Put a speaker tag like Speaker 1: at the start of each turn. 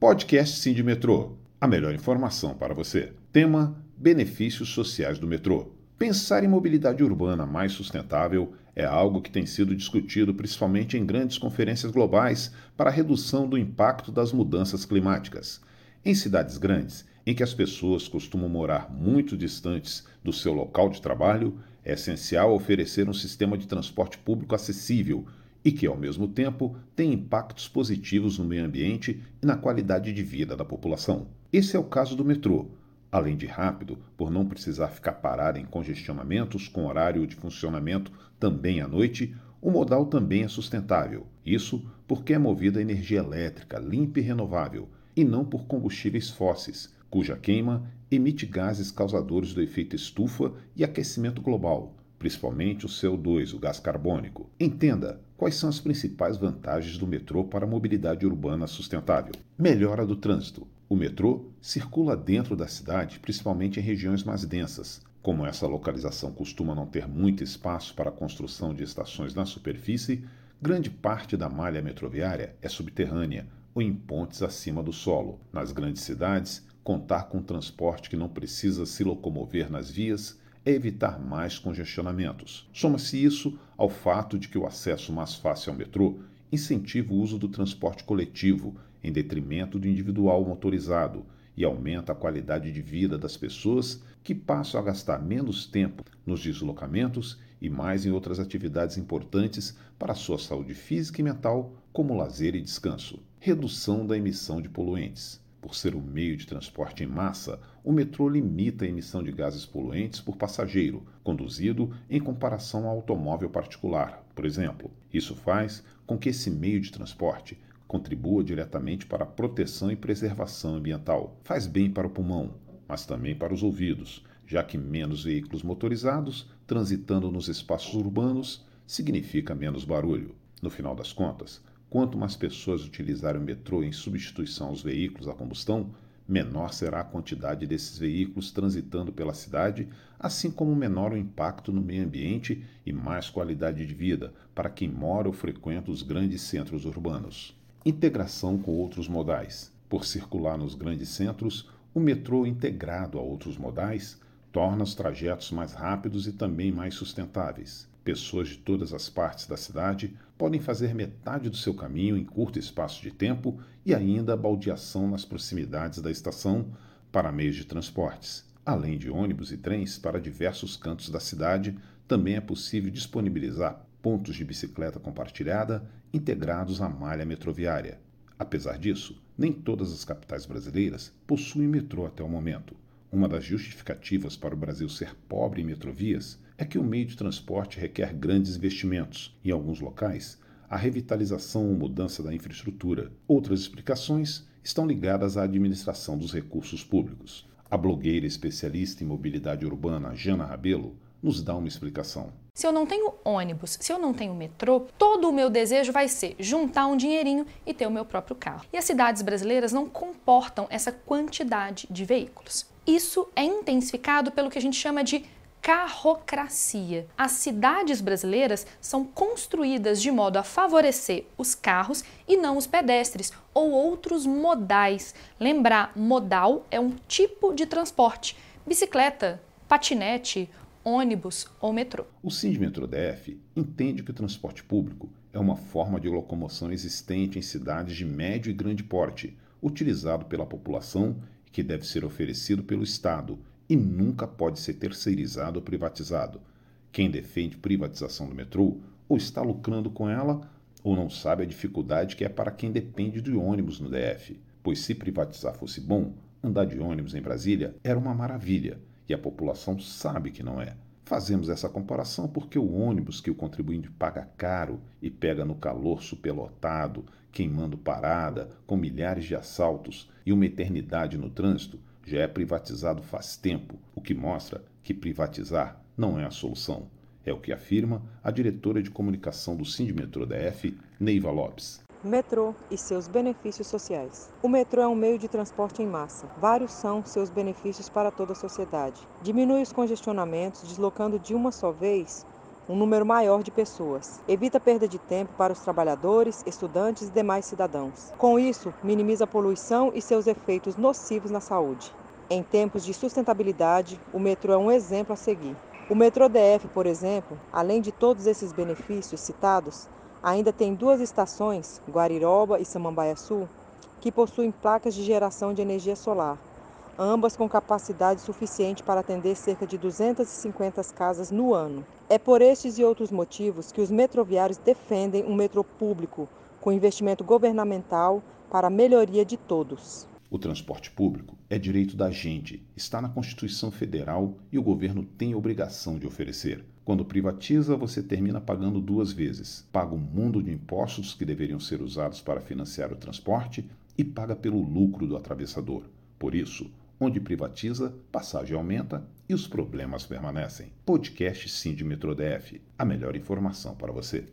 Speaker 1: Podcast Sim de Metrô. A melhor informação para você. Tema: Benefícios sociais do metrô. Pensar em mobilidade urbana mais sustentável é algo que tem sido discutido principalmente em grandes conferências globais para a redução do impacto das mudanças climáticas. Em cidades grandes, em que as pessoas costumam morar muito distantes do seu local de trabalho, é essencial oferecer um sistema de transporte público acessível e que, ao mesmo tempo, tem impactos positivos no meio ambiente e na qualidade de vida da população. Esse é o caso do metrô. Além de rápido, por não precisar ficar parado em congestionamentos com horário de funcionamento também à noite, o modal também é sustentável. Isso porque é movido a energia elétrica limpa e renovável, e não por combustíveis fósseis, cuja queima emite gases causadores do efeito estufa e aquecimento global, principalmente o CO2, o gás carbônico. Entenda quais são as principais vantagens do metrô para a mobilidade urbana sustentável. Melhora do trânsito. O metrô circula dentro da cidade, principalmente em regiões mais densas. Como essa localização costuma não ter muito espaço para a construção de estações na superfície, grande parte da malha metroviária é subterrânea ou em pontes acima do solo. Nas grandes cidades, contar com transporte que não precisa se locomover nas vias é evitar mais congestionamentos. Soma-se isso ao fato de que o acesso mais fácil ao metrô incentiva o uso do transporte coletivo em detrimento do individual motorizado e aumenta a qualidade de vida das pessoas que passam a gastar menos tempo nos deslocamentos e mais em outras atividades importantes para a sua saúde física e mental, como lazer e descanso. Redução da emissão de poluentes. Por ser um meio de transporte em massa, o metrô limita a emissão de gases poluentes por passageiro, conduzido em comparação ao automóvel particular, por exemplo. Isso faz com que esse meio de transporte contribua diretamente para a proteção e preservação ambiental. Faz bem para o pulmão, mas também para os ouvidos, já que menos veículos motorizados transitando nos espaços urbanos significa menos barulho. No final das contas, Quanto mais pessoas utilizarem o metrô em substituição aos veículos a combustão, menor será a quantidade desses veículos transitando pela cidade, assim como menor o impacto no meio ambiente e mais qualidade de vida para quem mora ou frequenta os grandes centros urbanos. Integração com outros modais. Por circular nos grandes centros, o metrô integrado a outros modais torna os trajetos mais rápidos e também mais sustentáveis. Pessoas de todas as partes da cidade podem fazer metade do seu caminho em curto espaço de tempo e ainda baldeação nas proximidades da estação para meios de transportes. Além de ônibus e trens para diversos cantos da cidade, também é possível disponibilizar pontos de bicicleta compartilhada integrados à malha metroviária. Apesar disso, nem todas as capitais brasileiras possuem metrô até o momento. Uma das justificativas para o Brasil ser pobre em metrovias é que o meio de transporte requer grandes investimentos. Em alguns locais, a revitalização ou mudança da infraestrutura. Outras explicações estão ligadas à administração dos recursos públicos. A blogueira especialista em mobilidade urbana Jana Rabelo nos dá uma explicação.
Speaker 2: Se eu não tenho ônibus, se eu não tenho metrô, todo o meu desejo vai ser juntar um dinheirinho e ter o meu próprio carro. E as cidades brasileiras não comportam essa quantidade de veículos. Isso é intensificado pelo que a gente chama de carrocracia. As cidades brasileiras são construídas de modo a favorecer os carros e não os pedestres ou outros modais. Lembrar, modal é um tipo de transporte: bicicleta, patinete, ônibus ou metrô.
Speaker 1: O Sindmetro DF entende que o transporte público é uma forma de locomoção existente em cidades de médio e grande porte, utilizado pela população e que deve ser oferecido pelo Estado e nunca pode ser terceirizado ou privatizado. Quem defende privatização do metrô ou está lucrando com ela ou não sabe a dificuldade que é para quem depende de ônibus no DF. Pois se privatizar fosse bom, andar de ônibus em Brasília era uma maravilha e a população sabe que não é. Fazemos essa comparação porque o ônibus que o contribuinte paga caro e pega no calor superlotado, queimando parada, com milhares de assaltos e uma eternidade no trânsito, já é privatizado faz tempo, o que mostra que privatizar não é a solução. É o que afirma a diretora de comunicação do Sindmetrô DF, Neiva Lopes.
Speaker 3: Metrô e seus benefícios sociais. O metrô é um meio de transporte em massa. Vários são seus benefícios para toda a sociedade. Diminui os congestionamentos, deslocando de uma só vez um número maior de pessoas. Evita perda de tempo para os trabalhadores, estudantes e demais cidadãos. Com isso, minimiza a poluição e seus efeitos nocivos na saúde. Em tempos de sustentabilidade, o metrô é um exemplo a seguir. O metrô DF, por exemplo, além de todos esses benefícios citados, ainda tem duas estações, Guariroba e Samambaia Sul, que possuem placas de geração de energia solar, ambas com capacidade suficiente para atender cerca de 250 casas no ano. É por estes e outros motivos que os metroviários defendem um metrô público com investimento governamental para a melhoria de todos.
Speaker 1: O transporte público é direito da gente, está na Constituição Federal e o governo tem a obrigação de oferecer. Quando privatiza, você termina pagando duas vezes. Paga um mundo de impostos que deveriam ser usados para financiar o transporte e paga pelo lucro do atravessador. Por isso, onde privatiza, passagem aumenta e os problemas permanecem. Podcast Sim de Metro DF, a melhor informação para você.